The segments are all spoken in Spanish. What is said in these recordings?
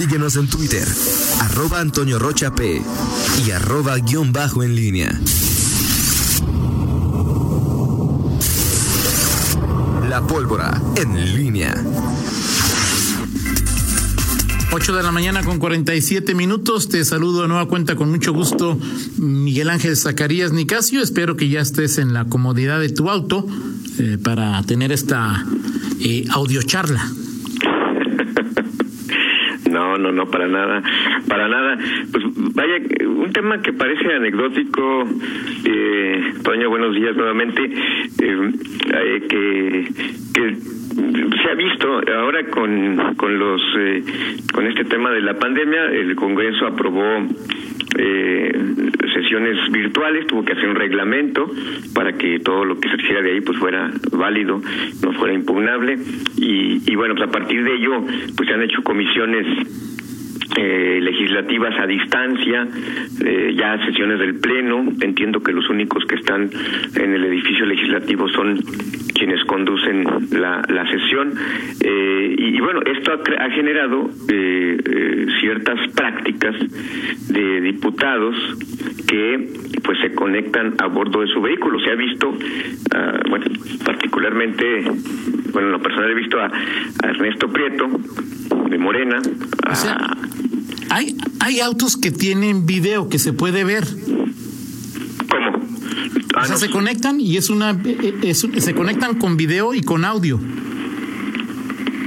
Síguenos en Twitter, arroba Antonio Rocha P y arroba guion bajo en línea. La pólvora en línea. 8 de la mañana con 47 minutos. Te saludo de nueva cuenta con mucho gusto, Miguel Ángel Zacarías Nicasio. Espero que ya estés en la comodidad de tu auto eh, para tener esta eh, audiocharla. No, no, no, para nada, para nada. Pues vaya, un tema que parece anecdótico, eh, Toño, buenos días nuevamente, eh, eh, que, que se ha visto ahora con, con los eh, con este tema de la pandemia, el Congreso aprobó eh, sesiones virtuales, tuvo que hacer un reglamento para que todo lo que se hiciera de ahí pues fuera válido, no fuera impugnable. Y, y bueno, pues a partir de ello pues se han hecho comisiones eh, legislativas a distancia, eh, ya sesiones del Pleno. Entiendo que los únicos que están en el edificio legislativo son quienes conducen la, la sesión. Eh, y, y, bueno, esto ha, ha generado eh, eh, ciertas prácticas de diputados que pues se conectan a bordo de su vehículo. Se ha visto, uh, bueno, particularmente, bueno, en lo personal he visto a, a Ernesto Prieto de Morena. O sea, hay, hay autos que tienen video que se puede ver. ¿Cómo? Ah, o sea, no. se conectan y es una es, se conectan con video y con audio.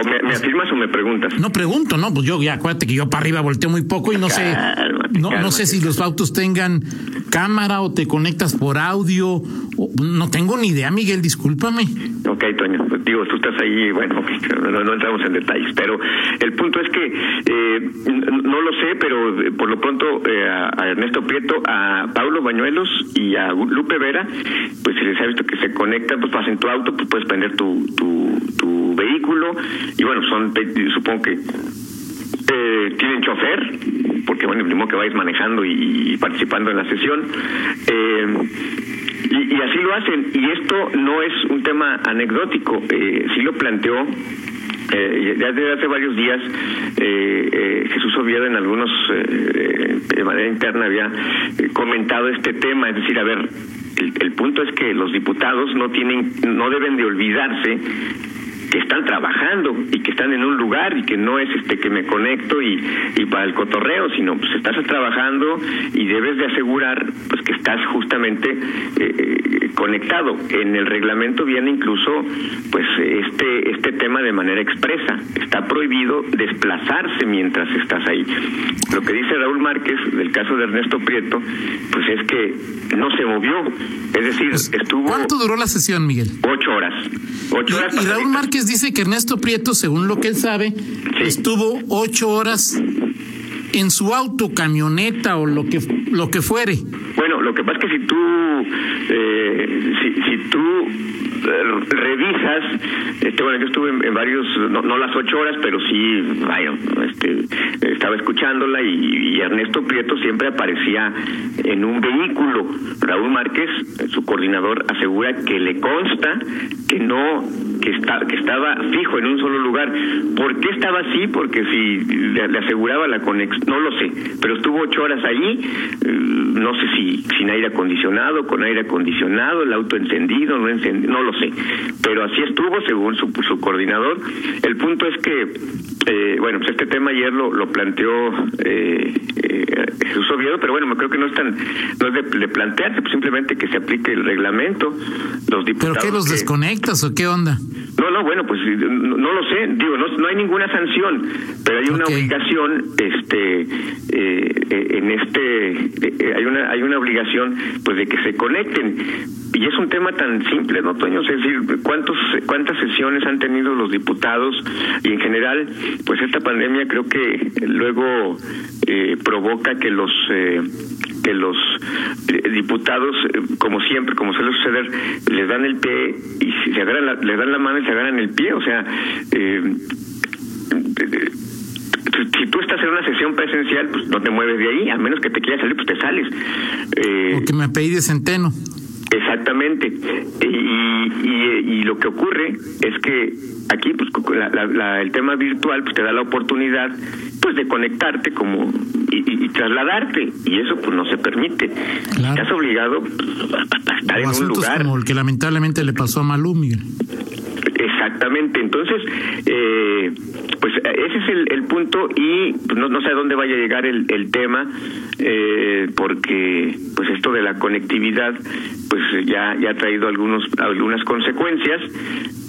¿O me, me, afirmas o me preguntas? No pregunto, no, pues yo ya acuérdate que yo para arriba volteo muy poco y no sé cálmate, no, no sé si los autos tengan cámara o te conectas por audio. O, no tengo ni idea, Miguel, discúlpame. Ok, Toño, pues digo, tú estás ahí, bueno, no, no, entramos en detalles, pero el punto es que eh, no lo sé, pero eh, por lo pronto eh, a, Ernesto Prieto, a Paulo Bañuelos y a Lupe Vera, pues se les ha visto que se conectan, pues vas en tu auto, pues puedes prender tu, tu, tu y bueno, son, supongo que eh, tienen chofer, porque bueno, mismo que vais manejando y, participando en la sesión. Eh, y, así lo hacen. Y esto no es un tema anecdótico, eh, sí lo planteó. Eh, ya desde hace varios días eh, Jesús Oviedo en algunos de manera interna había comentado este tema, es decir, a ver, el, el punto es que los diputados no tienen, no deben de olvidarse que están trabajando y que están en un lugar y que no es este que me conecto y, y para el cotorreo, sino pues estás trabajando y debes de asegurar pues que estás justamente eh, conectado. En el reglamento viene incluso pues este este tema de manera expresa. Está prohibido desplazarse mientras estás ahí. Lo que dice Raúl Márquez del caso de Ernesto Prieto, pues es que no se movió. Es decir, pues, estuvo... ¿Cuánto duró la sesión, Miguel? Ocho horas. Ocho horas y Raúl Márquez dice que Ernesto Prieto, según lo que él sabe, sí. estuvo ocho horas en su auto, camioneta o lo que lo que fuere. Bueno, lo que pasa es que si tú eh, si, si tú eh, revisas, este, bueno, yo estuve en, en varios, no, no, las ocho horas, pero sí, vaya, este, estaba escuchándola y, Ernesto Prieto siempre aparecía en un vehículo. Raúl Márquez, su coordinador, asegura que le consta que no, que está, que estaba fijo en un solo lugar. ¿Por qué estaba así? Porque si le, aseguraba la conexión, no lo sé, pero estuvo ocho horas allí, eh, no sé si sin aire acondicionado, con aire acondicionado, el auto encendido, no encendido, no lo sé, pero así estuvo según su, su coordinador. El punto es que, eh, bueno, pues este tema ayer lo, lo planteó eh, eh, Jesús Oviedo, pero bueno, creo que no es tan, no es de, de plantearse, pues simplemente que se aplique el reglamento. Los diputados ¿Pero qué los que, desconectas o qué onda? No, no, bueno, pues no, no lo sé, digo, no, no, hay ninguna sanción, pero hay una okay. obligación, este, eh, en este, eh, hay una, hay una obligación, pues de que se conecten y es un tema tan simple, ¿no, Toño? Es decir, ¿cuántos, ¿cuántas sesiones han tenido los diputados? Y en general, pues esta pandemia creo que luego eh, provoca que los eh, que los eh, diputados, como siempre, como suele suceder, les dan el pie y se agarran la, les dan la mano y se agarran el pie, o sea, eh, si tú estás en una sesión presencial, pues no te mueves de ahí, a menos que te quieras salir, pues te sales. Eh, o que me pedí de centeno. Exactamente. Y, y, lo que ocurre es que aquí pues el tema virtual pues te da la oportunidad pues de conectarte como y, trasladarte y eso pues no se permite. Estás obligado a estar en un lugar como el que lamentablemente le pasó a Malú, Miguel. Exactamente, entonces, eh, pues ese es el, punto y pues, no, no, sé a dónde vaya a llegar el, el tema, eh, porque pues esto de la conectividad pues ya, ya ha traído algunos, algunas consecuencias.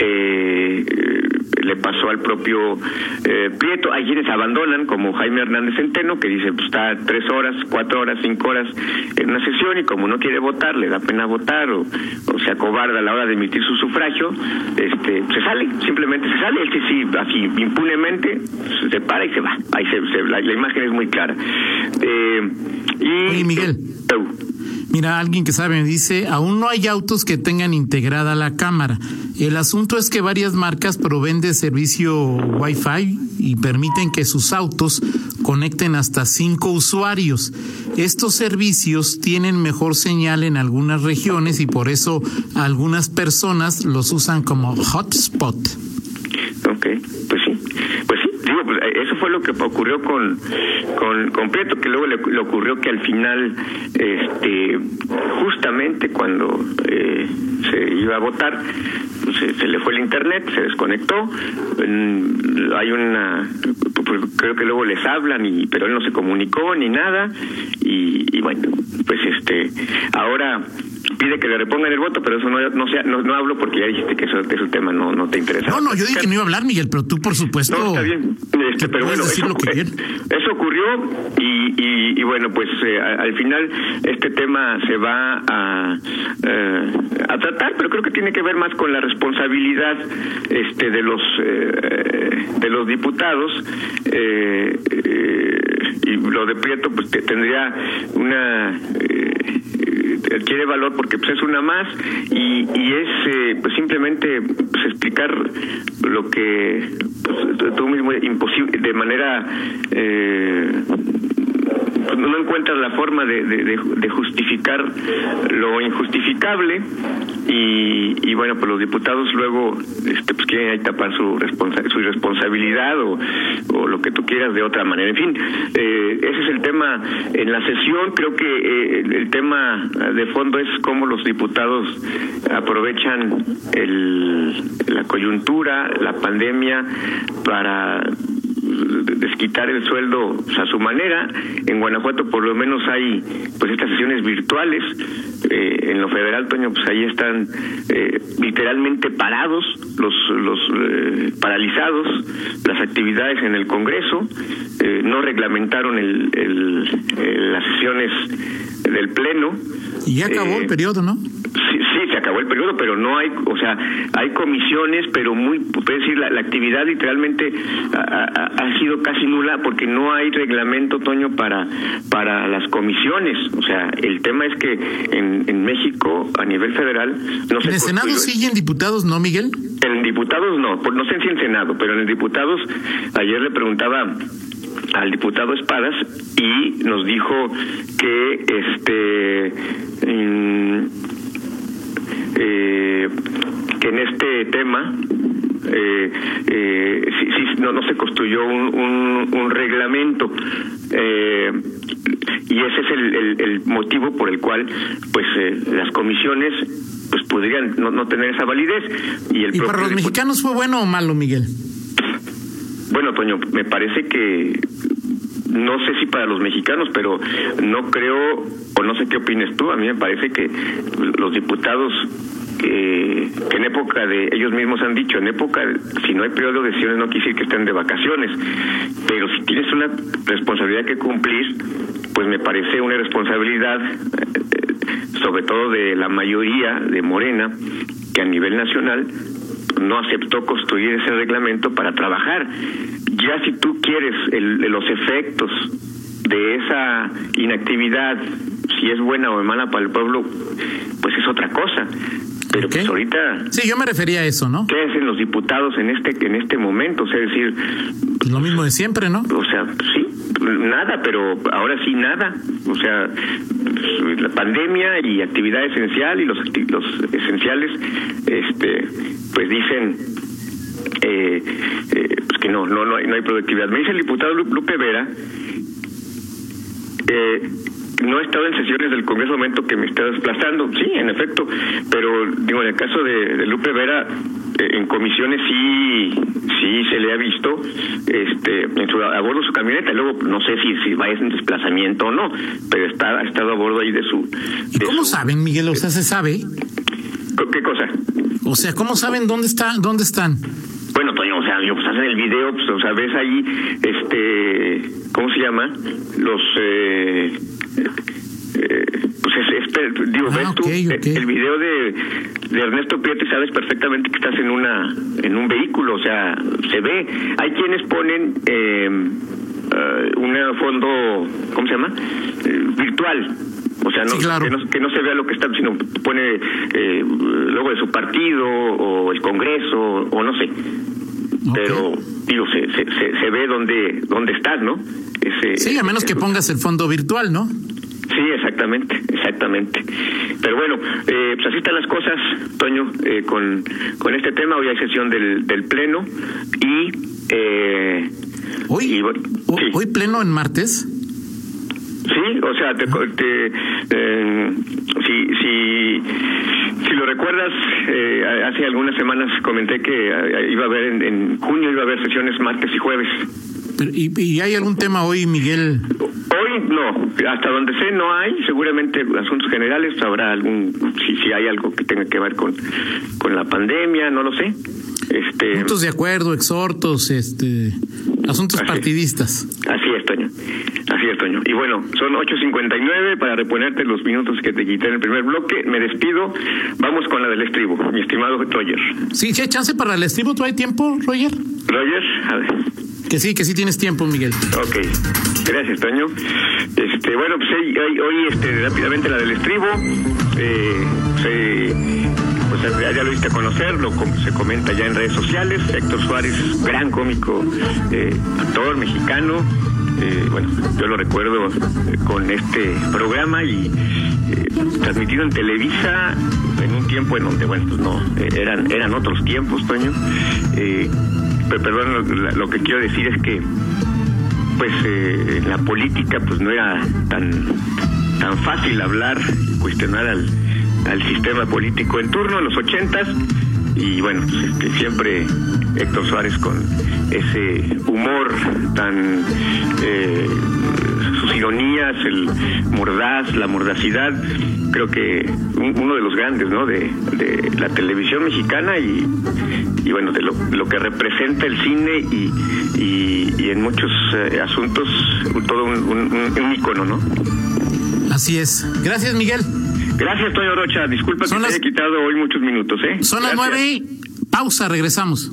Eh, le pasó al propio eh, Prieto. Hay quienes abandonan, como Jaime Hernández Centeno, que dice, pues está tres horas, cuatro horas, cinco horas en una sesión y como no quiere votar, le da pena votar o, o se acobarda a la hora de emitir su sufragio, este, se sale, simplemente se sale. Él sí, sí, así impunemente se para y se va. Ahí se, la, imagen es muy clara. Eh, y, Miguel. Mira, alguien que sabe me dice, aún no hay autos que tengan integrada la cámara. El asunto es que varias marcas proveen de servicio Wi-Fi y permiten que sus autos conecten hasta cinco usuarios. Estos servicios tienen mejor señal en algunas regiones y por eso algunas personas los usan como hotspot. Ok, pues sí, pues sí, pues, eso fue lo que ocurrió con, con, con que luego le, ocurrió que al final, este, justamente cuando eh, se iba a votar, se, le fue el internet, se desconectó, hay una, pues, creo que luego les hablan, y pero él no se comunicó ni nada, y, y bueno, pues este, ahora pide que le repongan el voto, pero eso no no, sea, no, hablo porque ya dijiste que eso, ese tema no, no te interesa. No, no, yo dije que no iba a hablar, Miguel, pero tú por supuesto. No, está bien. Este, pero bueno, eso, eso, ocurrió y, y, bueno, pues eh, al final este tema se va a, eh, a tratar, pero creo que tiene que ver más con la responsabilidad este de los eh, de los diputados y lo de Prieto pues tendría una adquiere valor porque pues es una más y, y es eh, pues simplemente pues, explicar lo que pues, tú mismo imposible de manera eh, no encuentras la forma de, de, justificar lo injustificable y, y, bueno pues los diputados luego este pues quieren ahí tapar su responsa su irresponsabilidad o, o, lo que tú quieras de otra manera. En fin eh, ese es el tema en la sesión. Creo que eh, el tema de fondo es cómo los diputados aprovechan el, la coyuntura la pandemia para desquitar el sueldo a su manera. En Guanajuato por lo menos hay pues estas sesiones virtuales. Eh, en lo federal, Toño, pues ahí están eh, literalmente parados, los, los eh, paralizados, las actividades en el Congreso. no reglamentaron el, el, las sesiones del Pleno. Y ya acabó el periodo, ¿no? Sí, sí, se acabó el periodo, pero no hay, o sea, hay comisiones, pero muy, puede decir, la, actividad literalmente ha, ha, sido casi nula porque no hay reglamento, Toño, para, para las comisiones. O sea, el tema es que en, en México, a nivel federal, no se... ¿En el Senado siguen diputados, no, Miguel? En diputados no, no sé si en Senado, pero en el diputados, ayer le preguntaba al diputado Espadas y nos dijo que este mm, eh, que en este tema eh, eh, no, no se construyó un, un, reglamento eh, y ese es el, el, motivo por el cual pues eh, las comisiones pues podrían no, no tener esa validez y el ¿Y para los mexicanos fue bueno o malo Miguel bueno Toño me parece que no sé si para los mexicanos, pero no creo, o no sé qué opines tú, a mí me parece que los diputados que, en época de, ellos mismos han dicho, en época, si no hay periodo de sesiones no quisiera que estén de vacaciones, pero si tienes una responsabilidad que cumplir, pues me parece una responsabilidad, eh, sobre todo de la mayoría de Morena, que a nivel nacional no aceptó construir ese reglamento para trabajar. Ya si tú quieres el, los efectos de esa inactividad, si es buena o mala para el pueblo, pues es otra cosa. Pero pues ahorita... Sí, yo me refería a eso, ¿no? ¿Qué hacen los diputados en este en este momento? O sea, decir... Pues lo mismo de siempre, ¿no? O sea, sí, nada, pero ahora sí nada. O sea, la pandemia y actividad esencial y los, los esenciales, este, pues dicen eh, eh, que no, no, no hay, no hay productividad. Me dice el diputado Lupe Vera eh, no he estado en sesiones del Congreso momento que me está desplazando, sí, en efecto, pero digo, en el caso de, Lupe Vera, eh, en comisiones sí sí se le ha visto este en su, a bordo de su camioneta, luego no sé si, si va en desplazamiento o no, pero está, ha estado a bordo ahí de su... ¿Y cómo saben, Miguel? O sea, ¿se sabe? ¿Qué cosa? O sea, ¿cómo saben dónde está, dónde están? Pues hacen el video, pues, o sea, ves ahí, este, ¿cómo se llama? Los, eh, eh, pues es, digo, ves ah, tú el video de, de Ernesto Prieto y sabes perfectamente que estás en una, en un vehículo, o sea, se ve. Hay quienes ponen eh, uh, un fondo, ¿cómo se llama? Eh, virtual o sea, no, que, no, se vea lo que está, sino pone eh, luego de su partido o el Congreso o no sé. Pero, digo, se, se, se, ve dónde, dónde estás, ¿no? Ese, sí, a menos que pongas el fondo virtual, ¿no? Sí, exactamente, exactamente. Pero bueno, eh, pues así están las cosas, Toño, eh, con, con este tema. Hoy hay sesión del, del Pleno y... Eh, ¿Hoy, ¿Hoy pleno en martes? Sí, o sea, te, eh, si, si, si lo recuerdas, eh, hace algunas semanas comenté que eh, iba a haber en, en, junio iba a haber sesiones martes y jueves. y, ¿Y hay algún tema hoy, Miguel? Hoy no, hasta donde sé no hay, seguramente asuntos generales habrá algún, si, si hay algo que tenga que ver con, con la pandemia, no lo sé. Este, Puntos de acuerdo, exhortos, este, asuntos partidistas. Así es, Toño. Así es, Toño. Y bueno, son 8.59 para reponerte los minutos que te quité en el primer bloque. Me despido. Vamos con la del estribo, mi estimado Roger. Sí, ¿sí hay chance para el estribo? ¿Tú hay tiempo, Roger? Roger, a ver. Que sí, que sí tienes tiempo, Miguel. Ok, gracias, Toño. Este, bueno, pues hoy, este, rápidamente la del estribo. Eh, se pues ya, lo viste a conocer, lo se comenta ya en redes sociales. Héctor Suárez, gran cómico, eh, actor mexicano. Eh, bueno, yo lo recuerdo eh, con este programa y transmitido en Televisa en un tiempo en donde, bueno, pues no, eran, eran otros tiempos, Toño. Perdón, lo, que quiero decir es que, pues, en la política, pues no era tan, tan fácil hablar, cuestionar al al sistema político en turno en los ochentas y bueno, pues, este, siempre Héctor Suárez con ese humor tan eh, ironías, el mordaz, la mordacidad, creo que uno de los grandes, ¿no? De, la televisión mexicana y, y bueno, de lo, que representa el cine y, y, en muchos eh, asuntos todo un, un, un ícono, ¿no? Así es. Gracias, Miguel. Gracias, Toño Rocha. Disculpa que te haya quitado hoy muchos minutos, ¿eh? Son las nueve. Pausa, regresamos.